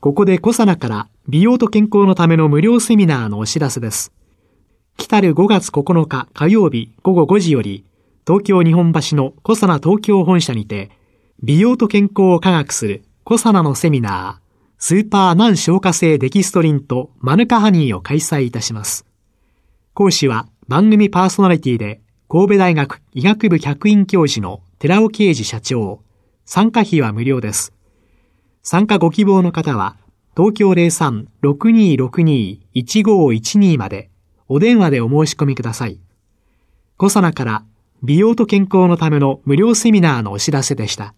ここでコサナから美容と健康のための無料セミナーのお知らせです来たる5月9日火曜日午後5時より東京日本橋のコサナ東京本社にて美容と健康を科学するコサナのセミナースーパー難消化性デキストリンとマヌカハニーを開催いたします。講師は番組パーソナリティで神戸大学医学部客員教授の寺尾啓治社長。参加費は無料です。参加ご希望の方は東京03-6262-1512までお電話でお申し込みください。コサナから美容と健康のための無料セミナーのお知らせでした。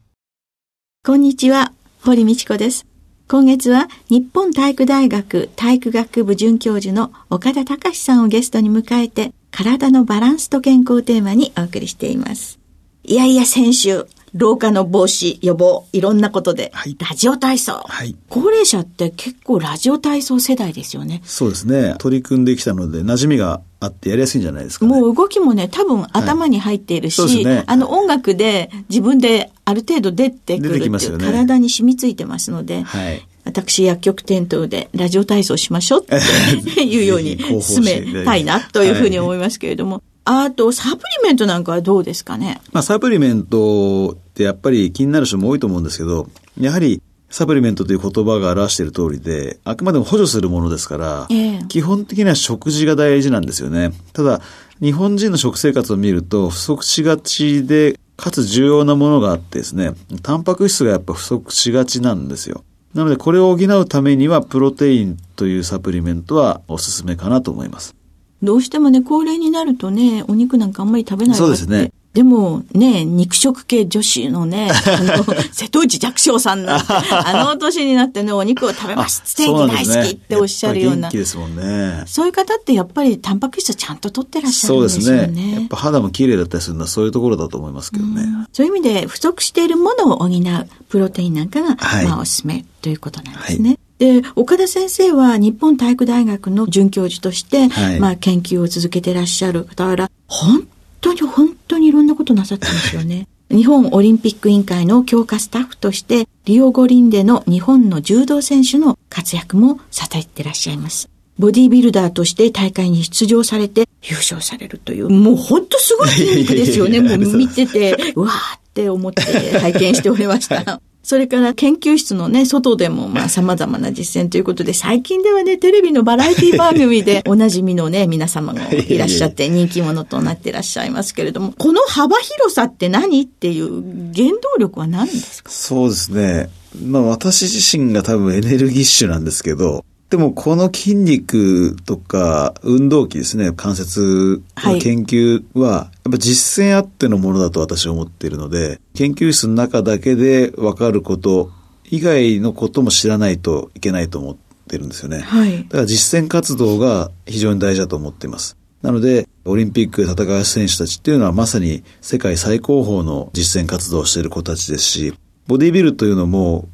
こんにちは、堀道子です。今月は日本体育大学体育学部准教授の岡田隆さんをゲストに迎えて、体のバランスと健康をテーマにお送りしています。いやいや、先週、老化の防止、予防、いろんなことで、はい、ラジオ体操。はい。高齢者って結構ラジオ体操世代ですよね。そうですね。取り組んできたので、馴染みがあってやりやすいんじゃないですか、ね、もう動きもね、多分頭に入っているし、はいね、あの音楽で自分である程度出てくるっていう、ね、体に染みついてますので、はい、私薬局店頭でラジオ体操しましょうって いうように進めたいなというふうに思いますけれども。あと、サプリメントなんかはどうですかね？まあ、サプリメントってやっぱり気になる人も多いと思うんですけど、やはりサプリメントという言葉が表している通りで、あくまでも補助するものですから、えー、基本的には食事が大事なんですよね。ただ、日本人の食生活を見ると不足しがちで、かつ重要なものがあってですね、タンパク質がやっぱ不足しがちなんですよ。なのでこれを補うためにはプロテインというサプリメントはおすすめかなと思います。どうしてもね、高齢になるとね、お肉なんかあんまり食べないそうですね。でもね、肉食系女子のね、あの、瀬戸内寂聴さんなんて、あの年になってね、お肉を食べます。ステーキ大好きっておっしゃるような。元気ですもんね。そういう方ってやっぱりタンパク質ちゃんと取ってらっしゃるんですよね。そうですね。やっぱ肌も綺麗だったりするのはそういうところだと思いますけどね。うそういう意味で不足しているものを補うプロテインなんかが、はい、まあおすすめということなんですね。はいで、岡田先生は日本体育大学の准教授として、はい、まあ研究を続けていらっしゃる方ら、本当に本当にいろんなことなさってますよね。日本オリンピック委員会の強化スタッフとして、リオ五輪での日本の柔道選手の活躍も支えていらっしゃいます。ボディービルダーとして大会に出場されて優勝されるという、もう本当すごい筋肉ですよね。もう見てて、うわーって思って拝見しておりました。それから研究室のね、外でもまあ様々な実践ということで、最近ではね、テレビのバラエティ番組でおなじみのね、皆様がい。らっしゃって人気者となっていらっしゃいますけれども、この幅広さって何っていう原動力は何ですか？そうですね。まあ私自身が多分エネルギッシュなんですけど、でもこの筋肉とか運動器ですね、関節の研究は、やっぱ実践あってのものだと私は思っているので、研究室の中だけでわかること以外のことも知らないといけないと思ってるんですよね。はい。だから実践活動が非常に大事だと思っています。なので、オリンピックで戦う選手たちっていうのはまさに世界最高峰の実践活動をしている子たちですし、ボディビルというのも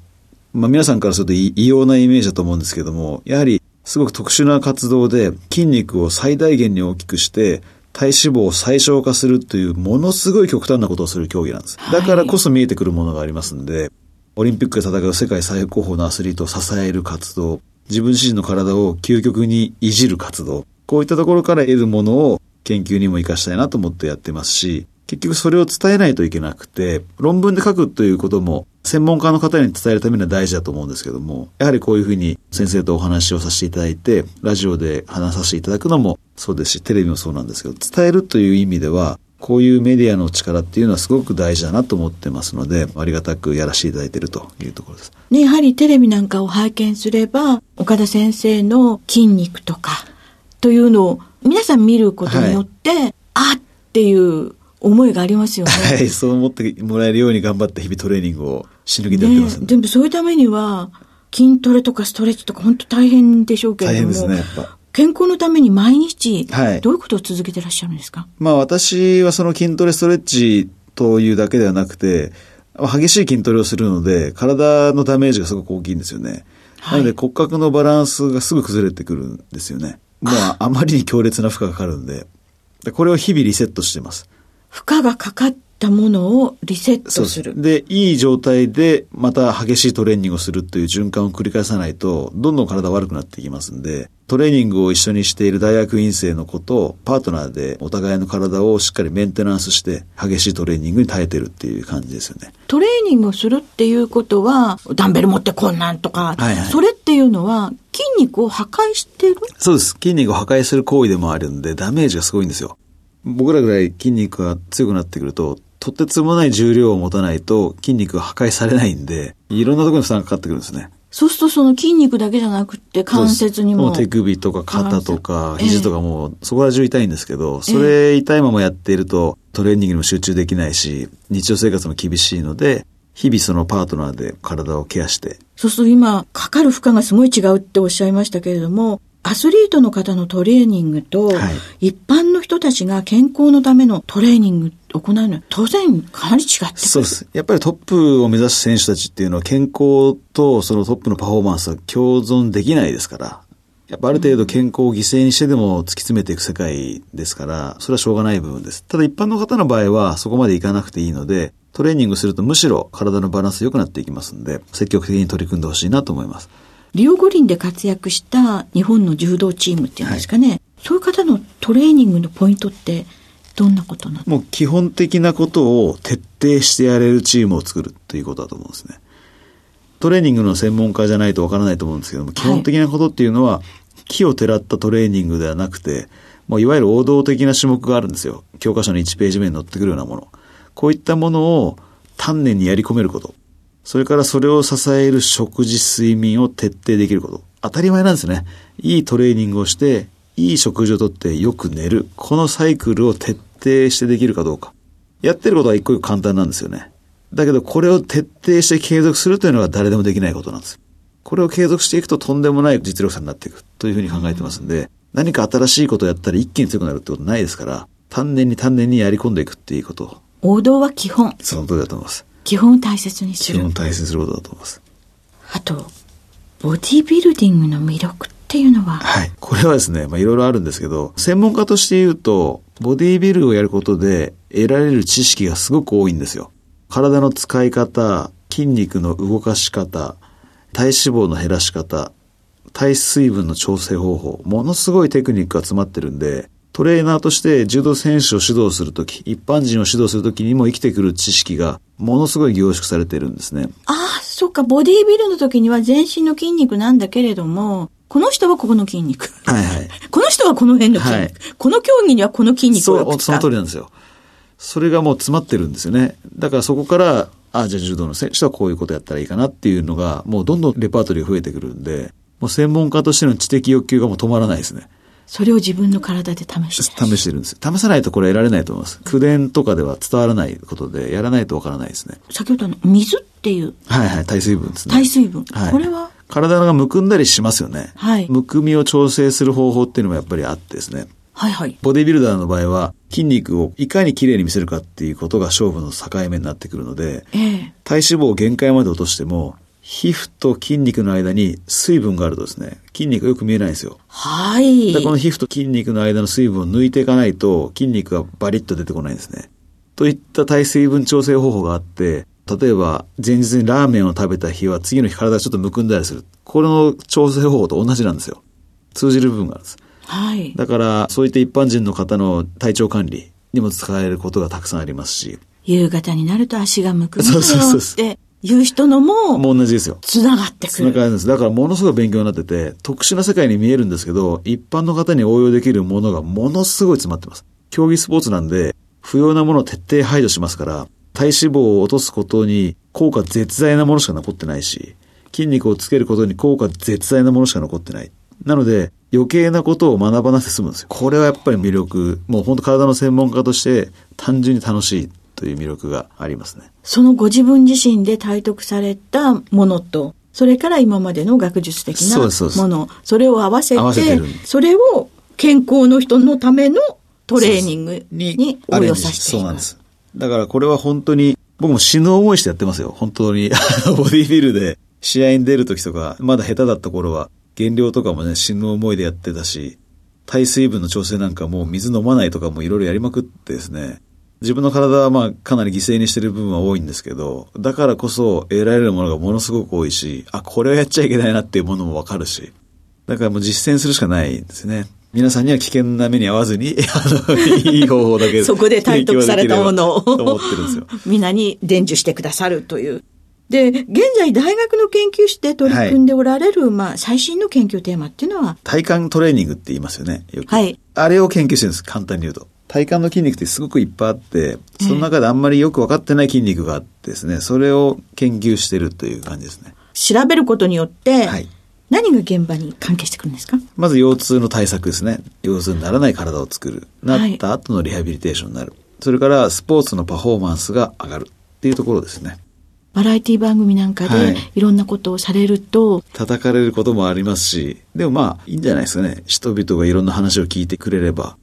まあ皆さんからすると異様なイメージだと思うんですけども、やはりすごく特殊な活動で筋肉を最大限に大きくして体脂肪を最小化するというものすごい極端なことをする競技なんです。だからこそ見えてくるものがありますんで、オリンピックで戦う世界最高峰のアスリートを支える活動、自分自身の体を究極にいじる活動、こういったところから得るものを研究にも活かしたいなと思ってやってますし、結局それを伝えないといけなくて、論文で書くということも専門家の方に伝えるためには大事だと思うんですけども、やはりこういうふうに先生とお話をさせていただいて、ラジオで話させていただくのもそうですし、テレビもそうなんですけど、伝えるという意味では、こういうメディアの力っていうのはすごく大事だなと思ってますので、ありがたくやらせていただいているというところです。ね、やはりテレビなんかを拝見すれば、岡田先生の筋肉とか、というのを皆さん見ることによって、はい、あっていう思いがありますよね。はい、そう思ってもらえるように頑張って日々トレーニングをし抜きでやってます、ね、でもそういうためには、筋トレとかストレッチとか本当大変でしょうけれども。大変ですね、やっぱ。健康のために毎日、どういうことを続けてらっしゃるんですか、まあ私はその筋トレストレッチというだけではなくて、激しい筋トレをするので、体のダメージがすごく大きいんですよね。はい、なので骨格のバランスがすぐ崩れてくるんですよね。まあ、あまりに強烈な負荷がかかるんで、でこれを日々リセットしてます。負荷がかかったものをリセットする。でいい状態でまた激しいトレーニングをするという循環を繰り返さないと、どんどん体悪くなっていきますんで、トレーニングを一緒にしている大学院生の子とパートナーでお互いの体をしっかりメンテナンスして激しいトレーニングに耐えてるっていう感じですよね。トレーニングをするっていうことは、ダンベル持ってこんなんとか、はいはい、それっていうのは筋肉を破壊してる？そうです。筋肉を破壊する行為でもあるんでダメージがすごいんですよ。僕らぐらい筋肉が強くなってくると、とてつもない重量を持たないと筋肉が破壊されないんで、いろんなところに負担がかかってくるんですね。そうするとその筋肉だけじゃなくて関節にも。手首とか肩とか肘とかもうそこら中痛いんですけど、それ痛いままやっているとトレーニングにも集中できないし、日常生活も厳しいので、日々そのパートナーで体をケアして。そうすると今、かかる負荷がすごい違うっておっしゃいましたけれども、アスリートの方のトレーニングと、はい、一般の人たちが健康のためのトレーニング行うのは当然かなり違ってそうです。やっぱりトップを目指す選手たちっていうのは健康とそのトップのパフォーマンスは共存できないですから。やっぱある程度健康を犠牲にしてでも突き詰めていく世界ですから、それはしょうがない部分です。ただ一般の方の場合はそこまでいかなくていいので、トレーニングするとむしろ体のバランス良くなっていきますんで、積極的に取り組んでほしいなと思います。リオ五輪で活躍した日本の柔道チームっていうんですかね、はい、そういう方のトレーニングのポイントってどんなことなの？もう基本的なことを徹底してやれるチームを作るということだと思うんですね。トレーニングの専門家じゃないとわからないと思うんですけども、基本的なことっていうのは、木をてらったトレーニングではなくて、もういわゆる王道的な種目があるんですよ。教科書の1ページ目に載ってくるようなもの。こういったものを丹念にやり込めること。それからそれを支える食事、睡眠を徹底できること。当たり前なんですね。いいトレーニングをして、いい食事をとってよく寝る。このサイクルを徹底してできるかどうか。やってることは一個一個簡単なんですよね。だけどこれを徹底して継続するというのが誰でもできないことなんです。これを継続していくととんでもない実力者になっていくというふうに考えてますんで、何か新しいことをやったら一気に強くなるってことないですから、丹念に丹念にやり込んでいくっていうこと。王道は基本。その通りだと思います。基本を大切にする。基本大切にすることだと思います。あと、ボディビルディングの魅力っていうのは？はい。これはですね、まあいろいろあるんですけど、専門家として言うと、ボディビルをやることで得られる知識がすごく多いんですよ。体の使い方、筋肉の動かし方、体脂肪の減らし方、体水分の調整方法、ものすごいテクニックが詰まってるんで、トレーナーとして柔道選手を指導するとき、一般人を指導するときにも生きてくる知識がものすごい凝縮されてるんですね。ああ、そっか、ボディービルの時には全身の筋肉なんだけれども、この人はここの筋肉。はいはい。この人はこの辺の筋肉。はい、この競技にはこの筋肉をそう、その通りなんですよ。それがもう詰まってるんですよね。だからそこから、ああ、じゃあ柔道の選手はこういうことやったらいいかなっていうのが、もうどんどんレパートリーが増えてくるんで、もう専門家としての知的欲求がもう止まらないですね。それを自分の体で試して試してるんです。試さないとこれ得られないと思います。口伝とかでは伝わらないことで、やらないとわからないですね。先ほどの水っていう。はいはい、耐水分ですね。耐水分。はい、これは？体がむくんだりしますよね。はい。むくみを調整する方法っていうのもやっぱりあってですね。はいはい。ボディビルダーの場合は、筋肉をいかに綺麗に見せるかっていうことが勝負の境目になってくるので、ええ、体脂肪を限界まで落としても、皮膚と筋肉の間に水分があるとですね、筋肉がよく見えないんですよ。はい。でこの皮膚と筋肉の間の水分を抜いていかないと筋肉がバリッと出てこないんですね。といった体水分調整方法があって、例えば前日にラーメンを食べた日は次の日体がちょっとむくんだりする。これの調整方法と同じなんですよ。通じる部分があるんです。はい。だからそういった一般人の方の体調管理にも使えることがたくさんありますし。夕方になると足がむくむそうそうそういう人のも、もう同じですよ。つながってくる。つながるんです。だからものすごい勉強になってて、特殊な世界に見えるんですけど、一般の方に応用できるものがものすごい詰まってます。競技スポーツなんで、不要なものを徹底排除しますから、体脂肪を落とすことに効果絶大なものしか残ってないし、筋肉をつけることに効果絶大なものしか残ってない。なので、余計なことを学ばなくて済むんですよ。これはやっぱり魅力。もう本当体の専門家として単純に楽しい。という魅力がありますね。そのご自分自身で体得されたものと、それから今までの学術的なもの、それを合わせて、それを健康の人のためのトレーニングに応用させてそうなんです。だからこれは本当に、僕も死ぬ思いしてやってますよ。本当に。ボディービルで試合に出る時とか、まだ下手だった頃は、減量とかもね、死ぬ思いでやってたし、耐水分の調整なんかもう水飲まないとかもいろいろやりまくってですね、自分の体はまあかなり犠牲にしてる部分は多いんですけど、だからこそ得られるものがものすごく多いし、あ、これはやっちゃいけないなっていうものもわかるし、だからもう実践するしかないんですね。皆さんには危険な目に遭わずに、あの、いい方法だけそこで体得されたものを、思ってるんですよ。皆に伝授してくださるという。で、現在大学の研究室で取り組んでおられる、はい、まあ、最新の研究テーマっていうのは？体幹トレーニングって言いますよね。よはい。あれを研究してるんです、簡単に言うと。体幹の筋肉ってすごくいっぱいあって、その中であんまりよく分かってない筋肉があってですね、それを研究してるという感じですね。調べることによって、はい、何が現場に関係してくるんですか？まず腰痛の対策ですね。腰痛にならない体を作る。なった後のリハビリテーションになる。はい、それからスポーツのパフォーマンスが上がるっていうところですね。バラエティ番組なんかでいろんなことをされると、はい、叩かれることもありますし、でもまあいいんじゃないですかね。人々がいろんな話を聞いてくれれば。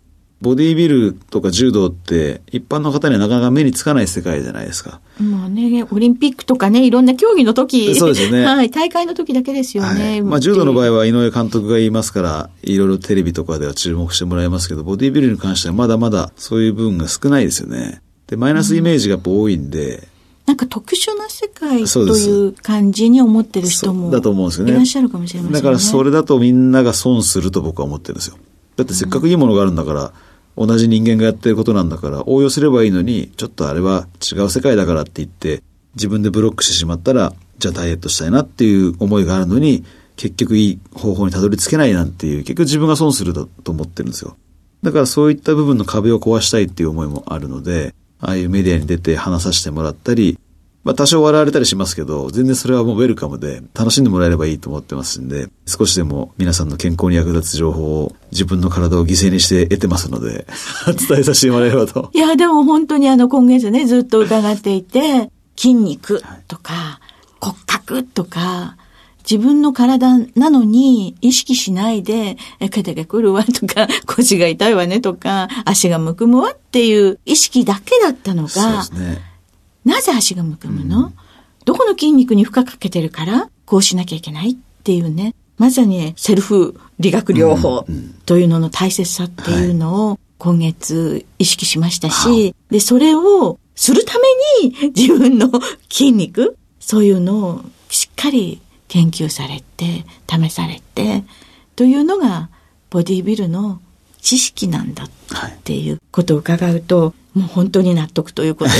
ボディービルとか柔道って一般の方にはなかなか目につかない世界じゃないですか。まあね、オリンピックとかね、いろんな競技の時。そうですよね。はい、大会の時だけですよね。はい、まあ柔道の場合は井上監督が言いますから、いろいろテレビとかでは注目してもらえますけど、ボディービルに関してはまだまだそういう部分が少ないですよね。で、マイナスイメージがやっぱ多いんで、うんなんか特殊な世界という感じに思ってる人もだと思うんですよね。いらっしゃるかもしれませんね。だからそれだとみんなが損すると僕は思ってるんですよ。だってせっかくいいものがあるんだから、同じ人間がやってることなんだから応用すればいいのに、ちょっとあれは違う世界だからって言って、自分でブロックしてしまったら、じゃあダイエットしたいなっていう思いがあるのに、結局いい方法にたどり着けないなんていう、結局自分が損するだと思ってるんですよ。だからそういった部分の壁を壊したいっていう思いもあるので、ああいうメディアに出て話させてもらったり、まあ多少笑われたりしますけど、全然それはもうウェルカムで楽しんでもらえればいいと思ってますんで、少しでも皆さんの健康に役立つ情報を自分の体を犠牲にして得てますので、伝えさせてもらえればと。いや、でも本当にあの今月ね、ずっと伺っていて、筋肉とか骨格とか、自分の体なのに意識しないで、え、肩が来るわとか、腰が痛いわねとか、足がむくむわっていう意識だけだったのが、そうですね。なぜ足がむくむの、うん、どこの筋肉に負荷かけてるから？こうしなきゃいけないっていうね。まさにセルフ理学療法というのの大切さっていうのを今月意識しましたし、はい、で、それをするために自分の筋肉、そういうのをしっかり研究されて、試されて、というのがボディビルの知識なんだっていうことを伺うと、もう本当に納得ということ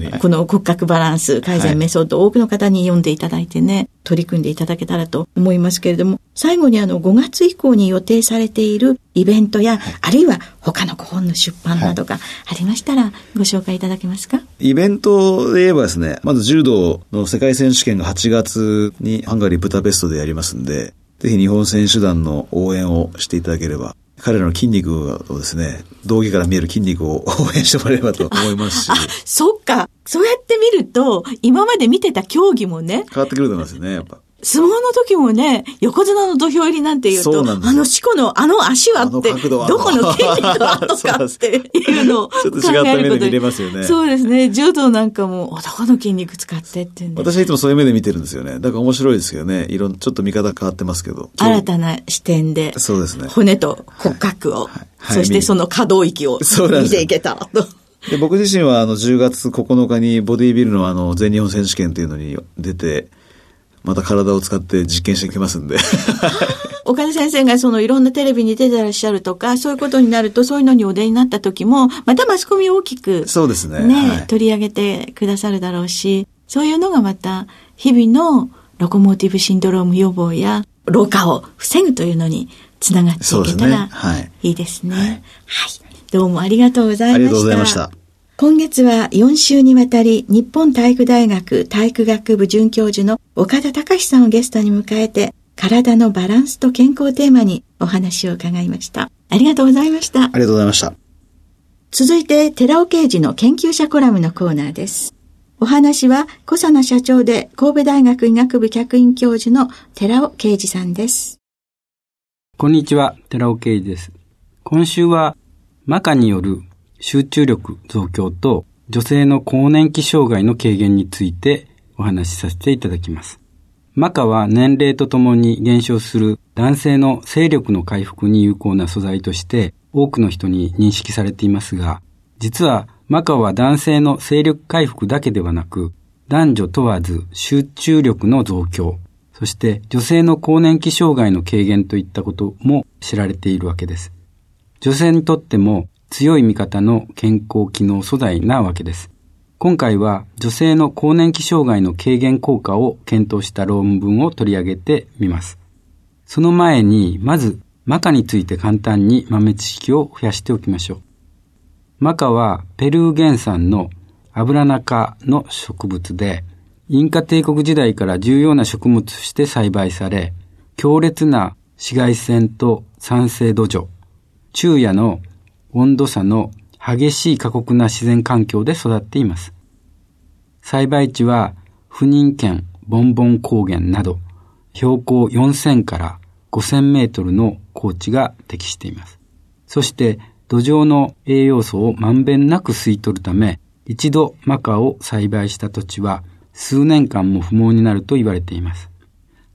で、この骨格バランス改善メソッド、多くの方に読んでいただいてね、取り組んでいただけたらと思いますけれども、最後にあの5月以降に予定されているイベントや、あるいは他のご本の出版などがありましたらご紹介いただけますか？イベントで言えばですね、まず柔道の世界選手権が8月にハンガリー・ブダペストでやりますんで、ぜひ日本選手団の応援をしていただければ彼らの筋肉をですね、道着から見える筋肉を 応援してもらえればと思いますし。あ、そっか。そうやって見ると、今まで見てた競技もね。変わってくると思いますよね、やっぱ。相撲の時もね、横綱の土俵入りなんて言うと、あの四股のあの足はって、どこの筋肉はとかって いうのをちょっと違った目で見れますよね。そうですね。柔道なんかも、どこの筋肉使ってって私はいつもそういう目で見てるんですよね。だから面白いですけどね。いろん、ちょっと見方変わってますけど。新たな視点で、そうですね。骨と骨格を、はいはい、そしてその可動域を見ていけたと。で僕自身はあの10月9日にボディービルのあの全日本選手権っていうのに出て、また体を使って実験してきますんで。岡田先生がそのいろんなテレビに出てらっしゃるとか、そういうことになると、そういうのにお出になった時も、またマスコミを大きく、そうですね。ね、はい、取り上げてくださるだろうし、そういうのがまた、日々のロコモーティブシンドローム予防や、老化を防ぐというのにつながっていけたら、いいですね。はい、はい。どうもありがとうございました。ありがとうございました。今月は4週にわたり日本体育大学体育学部准教授の岡田隆さんをゲストに迎えて体のバランスと健康テーマにお話を伺いました。ありがとうございました。ありがとうございました。続いて寺尾啓二の研究者コラムのコーナーです。お話は小佐奈社長で神戸大学医学部客員教授の寺尾啓二さんです。こんにちは、寺尾啓二です。今週は、マカによる集中力増強と女性の更年期障害の軽減についてお話しさせていただきます。マカは年齢とともに減少する男性の勢力の回復に有効な素材として多くの人に認識されていますが、実はマカは男性の勢力回復だけではなく、男女問わず集中力の増強、そして女性の更年期障害の軽減といったことも知られているわけです。女性にとっても強い味方の健康機能素材なわけです。今回は女性の更年期障害の軽減効果を検討した論文を取り上げてみます。その前に、まず、マカについて簡単に豆知識を増やしておきましょう。マカはペルー原産のアブラナ科の植物で、インカ帝国時代から重要な食物として栽培され、強烈な紫外線と酸性土壌、昼夜の温度差の激しい過酷な自然環境で育っています。栽培地は不妊県ボンボン高原など標高4000から5000メートルの高地が適しています。そして土壌の栄養素をまんべんなく吸い取るため、一度マカを栽培した土地は数年間も不毛になると言われています。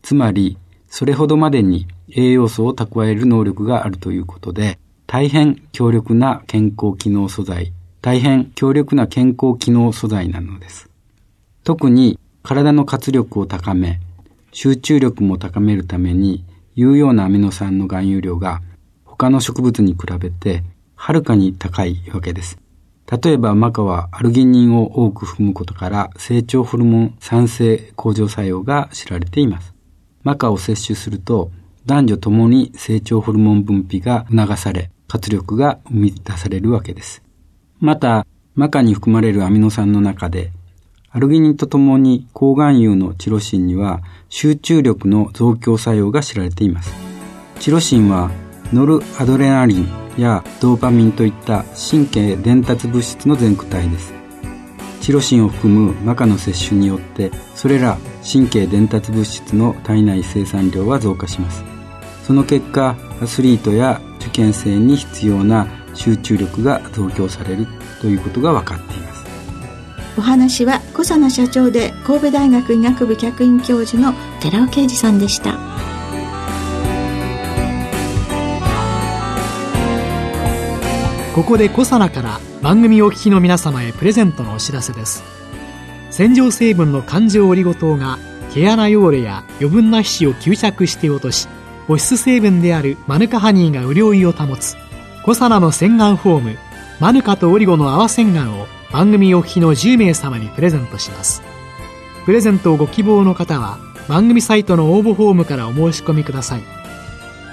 つまり、それほどまでに栄養素を蓄える能力があるということで、大変強力な健康機能素材、大変強力な健康機能素材なのです。特に体の活力を高め、集中力も高めるために有用なアミノ酸の含有量が他の植物に比べてはるかに高いわけです。例えばマカはアルギニンを多く含むことから成長ホルモン酸性向上作用が知られています。マカを摂取すると男女ともに成長ホルモン分泌が促され活力が生み出されるわけです。また、マカに含まれるアミノ酸の中でアルギニンとともに抗がん油のチロシンには集中力の増強作用が知られています。チロシンはノルアドレナリンやドーパミンといった神経伝達物質の全躯体ですチロシンを含むマカの摂取によってそれら神経伝達物質の体内生産量は増加しますその結果アスリートや受験生に必要な集中力が増強されるということが分かっています。お話は小佐奈社長で神戸大学医学部客員教授の寺尾啓二さんでした。ここでコサナから番組お聞きの皆様へプレゼントのお知らせです。洗浄成分の環状オリゴ糖が毛穴汚れや余分な皮脂を吸着して落とし保湿成分であるマヌカハニーが潤いを保つ。コサナの洗顔フォーム。マヌカとオリゴの泡洗顔を番組お聞きの10名様にプレゼントします。プレゼントをご希望の方は番組サイトの応募フォームからお申し込みください。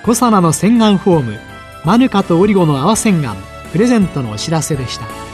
コサナの洗顔フォーム。マヌカとオリゴの泡洗顔。プレゼントのお知らせでした。